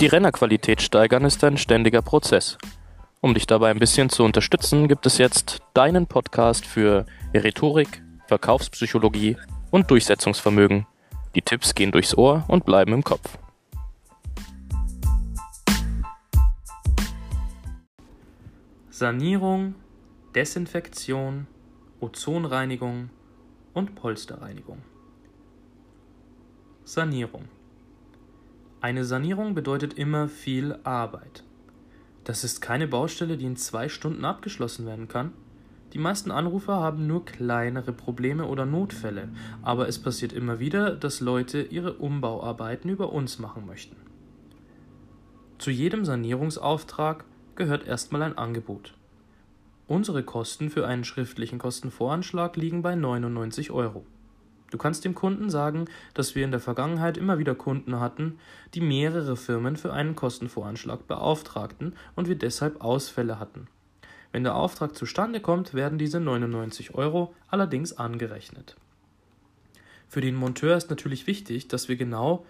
Die Rennerqualität steigern ist ein ständiger Prozess. Um dich dabei ein bisschen zu unterstützen, gibt es jetzt deinen Podcast für Rhetorik, Verkaufspsychologie und Durchsetzungsvermögen. Die Tipps gehen durchs Ohr und bleiben im Kopf. Sanierung, Desinfektion, Ozonreinigung und Polsterreinigung. Sanierung. Eine Sanierung bedeutet immer viel Arbeit. Das ist keine Baustelle, die in zwei Stunden abgeschlossen werden kann. Die meisten Anrufer haben nur kleinere Probleme oder Notfälle, aber es passiert immer wieder, dass Leute ihre Umbauarbeiten über uns machen möchten. Zu jedem Sanierungsauftrag gehört erstmal ein Angebot. Unsere Kosten für einen schriftlichen Kostenvoranschlag liegen bei 99 Euro. Du kannst dem Kunden sagen, dass wir in der Vergangenheit immer wieder Kunden hatten, die mehrere Firmen für einen Kostenvoranschlag beauftragten und wir deshalb Ausfälle hatten. Wenn der Auftrag zustande kommt, werden diese 99 Euro allerdings angerechnet. Für den Monteur ist natürlich wichtig, dass wir genau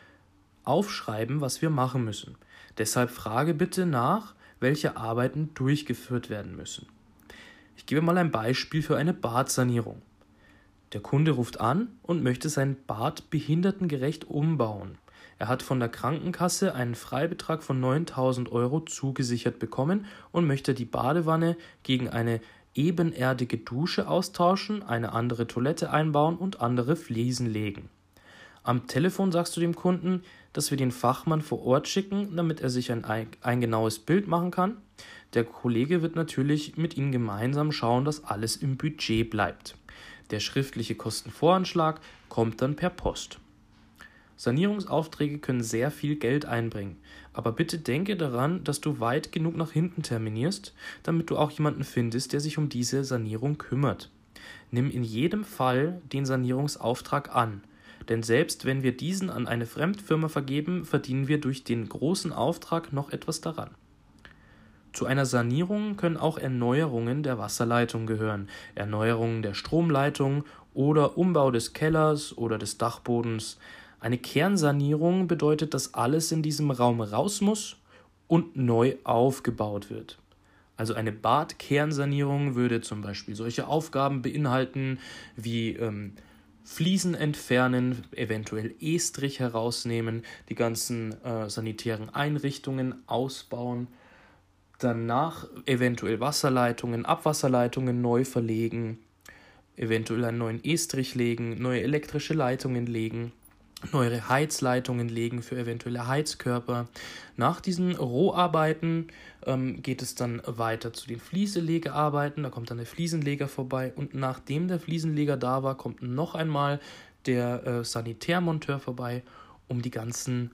aufschreiben, was wir machen müssen. Deshalb frage bitte nach, welche Arbeiten durchgeführt werden müssen. Ich gebe mal ein Beispiel für eine Badsanierung. Der Kunde ruft an und möchte sein Bad behindertengerecht umbauen. Er hat von der Krankenkasse einen Freibetrag von 9000 Euro zugesichert bekommen und möchte die Badewanne gegen eine ebenerdige Dusche austauschen, eine andere Toilette einbauen und andere Fliesen legen. Am Telefon sagst du dem Kunden, dass wir den Fachmann vor Ort schicken, damit er sich ein, ein genaues Bild machen kann. Der Kollege wird natürlich mit Ihnen gemeinsam schauen, dass alles im Budget bleibt. Der schriftliche Kostenvoranschlag kommt dann per Post. Sanierungsaufträge können sehr viel Geld einbringen, aber bitte denke daran, dass du weit genug nach hinten terminierst, damit du auch jemanden findest, der sich um diese Sanierung kümmert. Nimm in jedem Fall den Sanierungsauftrag an, denn selbst wenn wir diesen an eine Fremdfirma vergeben, verdienen wir durch den großen Auftrag noch etwas daran. Zu einer Sanierung können auch Erneuerungen der Wasserleitung gehören, Erneuerungen der Stromleitung oder Umbau des Kellers oder des Dachbodens. Eine Kernsanierung bedeutet, dass alles in diesem Raum raus muss und neu aufgebaut wird. Also eine Badkernsanierung würde zum Beispiel solche Aufgaben beinhalten wie ähm, Fliesen entfernen, eventuell Estrich herausnehmen, die ganzen äh, sanitären Einrichtungen ausbauen danach eventuell Wasserleitungen, Abwasserleitungen neu verlegen, eventuell einen neuen Estrich legen, neue elektrische Leitungen legen, neue Heizleitungen legen für eventuelle Heizkörper. Nach diesen Roharbeiten ähm, geht es dann weiter zu den Flieselegearbeiten. Da kommt dann der Fliesenleger vorbei und nachdem der Fliesenleger da war, kommt noch einmal der äh, Sanitärmonteur vorbei, um die ganzen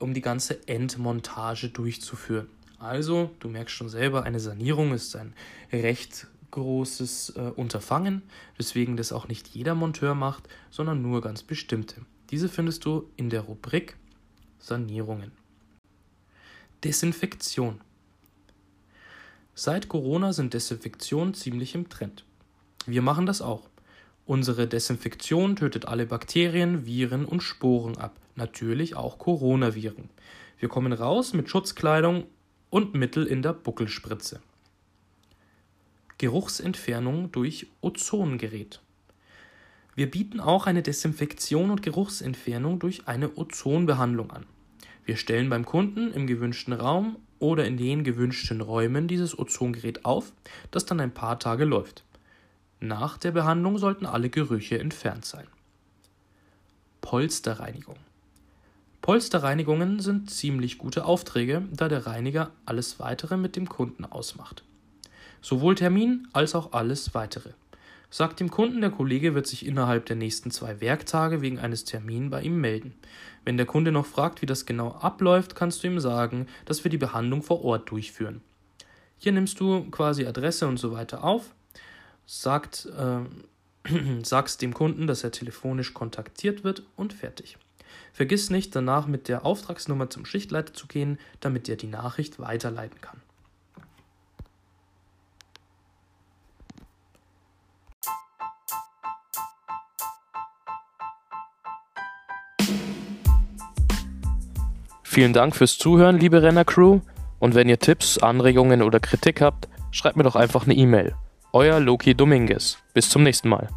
um die ganze Endmontage durchzuführen. Also, du merkst schon selber, eine Sanierung ist ein recht großes äh, Unterfangen, weswegen das auch nicht jeder Monteur macht, sondern nur ganz bestimmte. Diese findest du in der Rubrik Sanierungen. Desinfektion. Seit Corona sind Desinfektionen ziemlich im Trend. Wir machen das auch. Unsere Desinfektion tötet alle Bakterien, Viren und Sporen ab, natürlich auch Coronaviren. Wir kommen raus mit Schutzkleidung und Mittel in der Buckelspritze. Geruchsentfernung durch Ozongerät. Wir bieten auch eine Desinfektion und Geruchsentfernung durch eine Ozonbehandlung an. Wir stellen beim Kunden im gewünschten Raum oder in den gewünschten Räumen dieses Ozongerät auf, das dann ein paar Tage läuft. Nach der Behandlung sollten alle Gerüche entfernt sein. Polsterreinigung. Polsterreinigungen sind ziemlich gute Aufträge, da der Reiniger alles weitere mit dem Kunden ausmacht. Sowohl Termin als auch alles weitere. Sagt dem Kunden, der Kollege wird sich innerhalb der nächsten zwei Werktage wegen eines Termins bei ihm melden. Wenn der Kunde noch fragt, wie das genau abläuft, kannst du ihm sagen, dass wir die Behandlung vor Ort durchführen. Hier nimmst du quasi Adresse und so weiter auf, sagt, äh, sagst dem Kunden, dass er telefonisch kontaktiert wird und fertig. Vergiss nicht, danach mit der Auftragsnummer zum Schichtleiter zu gehen, damit er die Nachricht weiterleiten kann. Vielen Dank fürs Zuhören, liebe Renner-Crew. Und wenn ihr Tipps, Anregungen oder Kritik habt, schreibt mir doch einfach eine E-Mail. Euer Loki Dominguez. Bis zum nächsten Mal.